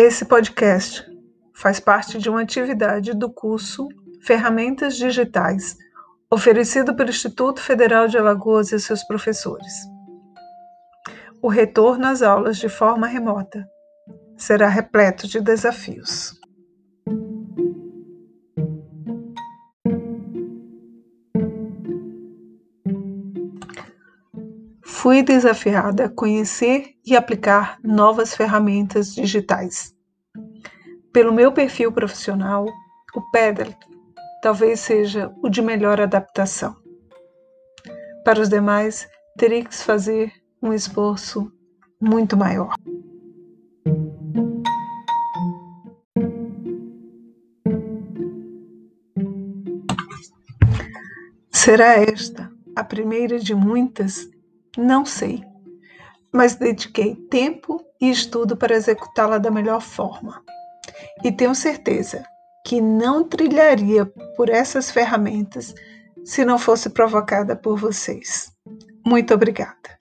Esse podcast faz parte de uma atividade do curso Ferramentas Digitais, oferecido pelo Instituto Federal de Alagoas e seus professores. O retorno às aulas de forma remota será repleto de desafios. Fui desafiada a conhecer e aplicar novas ferramentas digitais. Pelo meu perfil profissional, o Pedal talvez seja o de melhor adaptação. Para os demais, teria que fazer um esforço muito maior. Será esta a primeira de muitas? Não sei, mas dediquei tempo e estudo para executá-la da melhor forma. E tenho certeza que não trilharia por essas ferramentas se não fosse provocada por vocês. Muito obrigada.